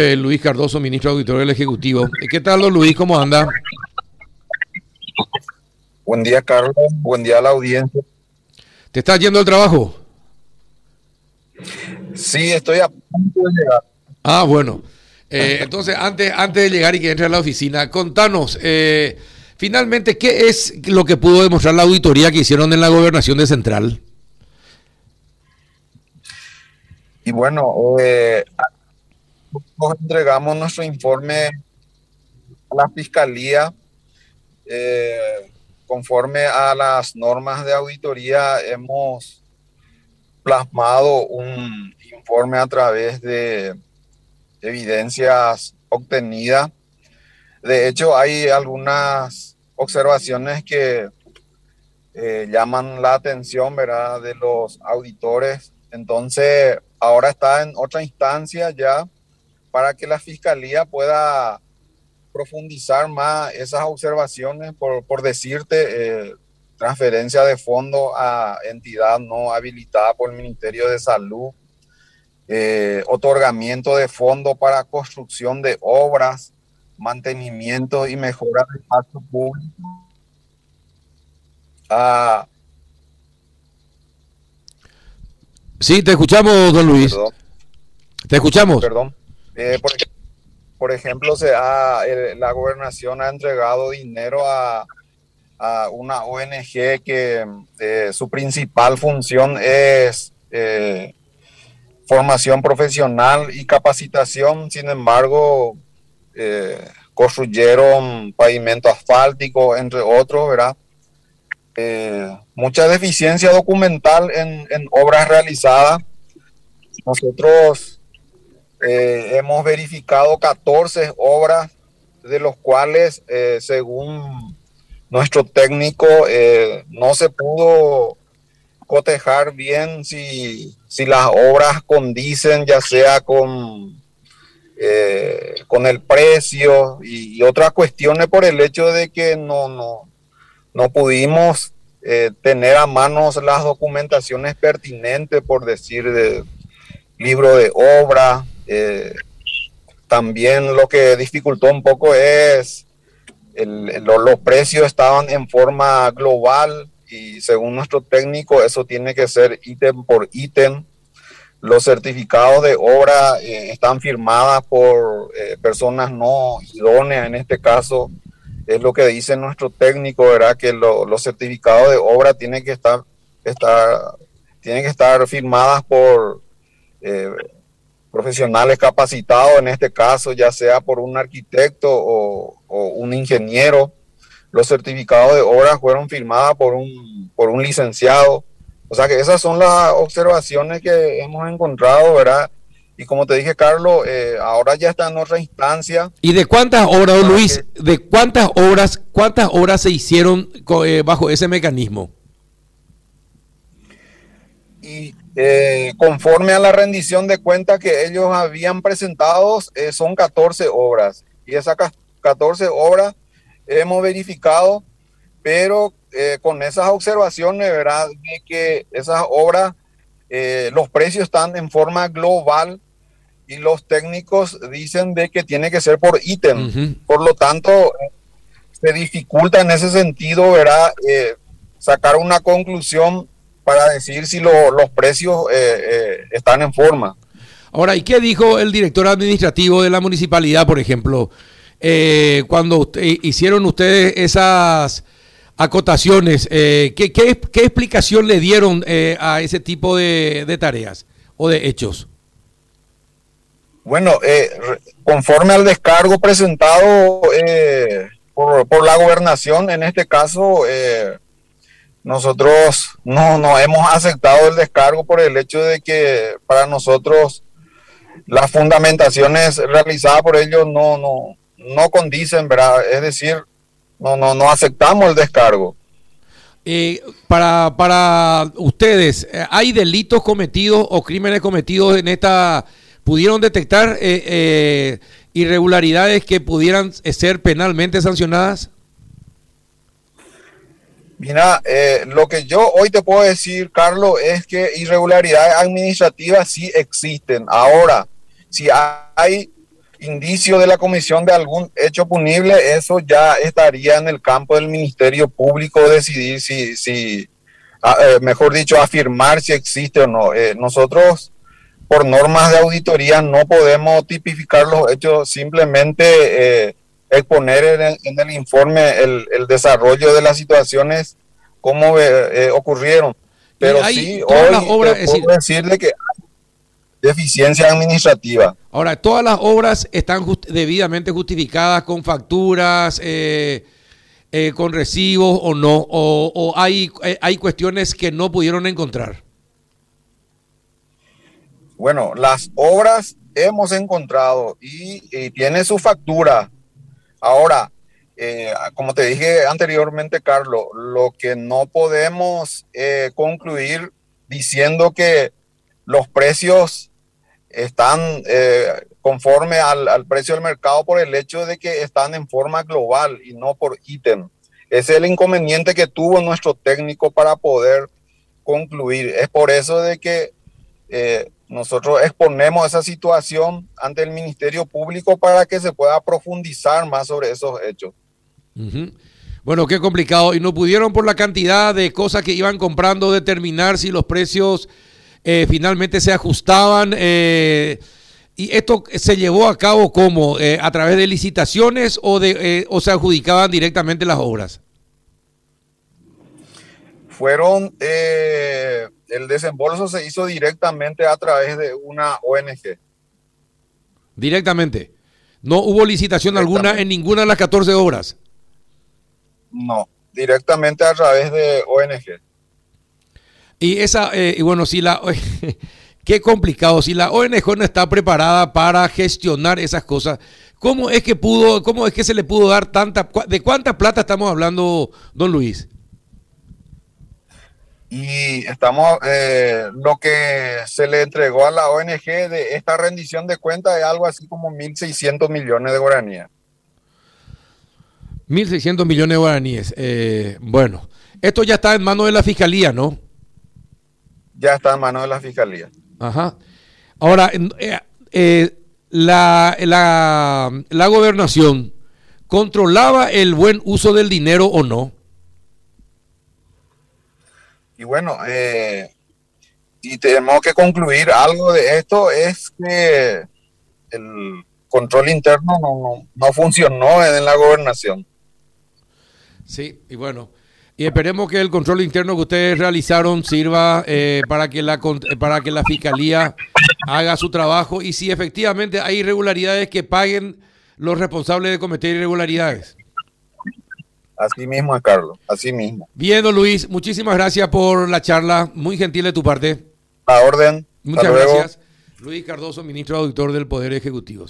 eh, Luis Cardoso, ministro auditorio del Ejecutivo. ¿Qué tal, don Luis? ¿Cómo anda? Buen día, Carlos. Buen día a la audiencia. ¿Te estás yendo al trabajo? Sí, estoy a punto de llegar. Ah, bueno. Eh, entonces, antes, antes de llegar y que entre a la oficina, contanos, eh, finalmente, ¿qué es lo que pudo demostrar la auditoría que hicieron en la gobernación de Central? Y bueno, eh, entregamos nuestro informe a la Fiscalía. conforme a las normas de auditoría, hemos plasmado un informe a través de evidencias obtenidas. De hecho, hay algunas observaciones que eh, llaman la atención, ¿verdad?, de los auditores. Entonces, ahora está en otra instancia ya para que la fiscalía pueda profundizar más esas observaciones, por, por decirte, eh, transferencia de fondo a entidad no habilitada por el Ministerio de Salud, eh, otorgamiento de fondos para construcción de obras, mantenimiento y mejora del espacio público. Ah, sí, te escuchamos, don Luis. Te escuchamos. Perdón. Eh, por, ejemplo, se ha, la gobernación ha entregado dinero a, a una ONG que eh, su principal función es eh, formación profesional y capacitación, sin embargo, construyeron pavimento asfáltico, entre otros, ¿verdad? mucha deficiencia documental en, en obras realizadas. Nosotros hemos verificado 14 obras, de los cuales, según nuestro técnico eh, no se pudo cotejar bien si, si las obras condicen ya sea con, eh, con el precio y, otras cuestiones por el hecho de que no, no, no pudimos eh, tener a manos las documentaciones pertinentes, por decir, de libro de obra. También lo que dificultó un poco es los precios estaban en forma global y según nuestro técnico eso tiene que ser ítem por ítem. Los certificados de obra eh, están firmadas por eh, personas no idóneas, en este caso es lo que dice nuestro técnico, ¿verdad? Que los certificados de obra tienen que estar, tienen que estar firmadas por eh, profesionales capacitados, en este caso, ya sea por un arquitecto o, un ingeniero. Los certificados de obra fueron firmados por un, por un licenciado. O sea que esas son las observaciones que hemos encontrado, ¿verdad? Y como te dije, Carlos, eh, ahora ya está en otra instancia. ¿Y de cuántas obras, Luis, de cuántas obras, cuántas obras se hicieron eh, bajo ese mecanismo? Y eh, conforme a la rendición de cuentas que ellos habían presentado, eh, son 14 obras. Y esas 14 obras hemos verificado, pero eh, con esas observaciones, ¿verdad? De que esas obras, los precios están en forma global y los técnicos dicen de que tiene que ser por ítem. Por lo tanto, se dificulta en ese sentido, ¿verdad? sacar una conclusión para decir si los precios eh, eh, están en forma. Ahora, ¿y qué dijo el director administrativo de la municipalidad, por ejemplo, eh, cuando hicieron ustedes esas acotaciones? ¿qué, explicación le dieron a ese tipo de, tareas o de hechos? Bueno, conforme al descargo presentado por, por, la gobernación, en este caso, nosotros no, no hemos aceptado el descargo por el hecho de que para nosotros las fundamentaciones realizadas por ellos no, no, no condicen, ¿verdad? Es decir, no, no, no aceptamos el descargo. Eh, para, para ustedes, eh, ¿hay delitos cometidos o crímenes cometidos en esta... ¿Pudieron detectar eh, irregularidades que pudieran ser penalmente sancionadas? Mira, eh, lo que yo hoy te puedo decir, Carlos, es que irregularidades administrativas sí existen. Ahora, si hay indicio de la comisión de algún hecho punible, eso ya estaría en el campo del Ministerio Público decidir si, si ah, eh, mejor dicho, afirmar si existe o no. Eh, nosotros, por normas de auditoría, no podemos tipificar los hechos, simplemente eh, exponer en el, informe el, desarrollo de las situaciones como ocurrieron. Pero sí, hoy puedo decirle que deficiencia administrativa. Ahora, todas las obras están debidamente justificadas con facturas, eh, eh, con recibos o no, o, hay, eh, hay cuestiones que no pudieron encontrar. Bueno, las obras hemos encontrado y, y tiene su factura. Ahora, como te dije anteriormente, Carlos, lo que no podemos concluir diciendo que los precios están eh, conforme al, precio del mercado por el hecho de que están en forma global y no por ítem. Es el inconveniente que tuvo nuestro técnico para poder concluir. Es por eso de que eh, nosotros exponemos esa situación ante el Ministerio Público para que se pueda profundizar más sobre esos hechos. Bueno, qué complicado. Y no pudieron por la cantidad de cosas que iban comprando determinar si los precios eh, finalmente se ajustaban. Eh, ¿Y esto se llevó a cabo como? Eh, ¿A través de licitaciones o, de, o se adjudicaban directamente las obras? Fueron, el desembolso se hizo directamente a través de una ONG. Directamente. ¿No hubo licitación alguna en ninguna de las 14 obras? No, directamente a través de ONG. Y esa, eh, y bueno, si la qué complicado, si la ONG no está preparada para gestionar esas cosas, ¿cómo es que pudo, cómo es que se le pudo dar tanta, de cuánta plata estamos hablando, don Luis? Y estamos, eh, lo que se le entregó a la ONG de esta rendición de cuentas es algo así como 1.600 millones de guaraníes. 1.600 millones de guaraníes. Eh, bueno, esto ya está en manos de la fiscalía, ¿no? ya está en manos de la fiscalía. Ajá. Ahora, eh, eh, la, la, gobernación controlaba el buen uso del dinero o no? Y bueno, eh, y tenemos que concluir algo de esto, es que el control interno no, no funcionó en la gobernación. Sí, y bueno, y esperemos que el control interno que ustedes realizaron sirva eh, para, que la, para que la fiscalía haga su trabajo y si efectivamente hay irregularidades que paguen los responsables de cometer irregularidades. Así mismo, Carlos, así mismo. Bien, don Luis, muchísimas gracias por la charla, muy gentil de tu parte. A orden. Muchas gracias. Luis Cardoso, ministro auditor del Poder Ejecutivo.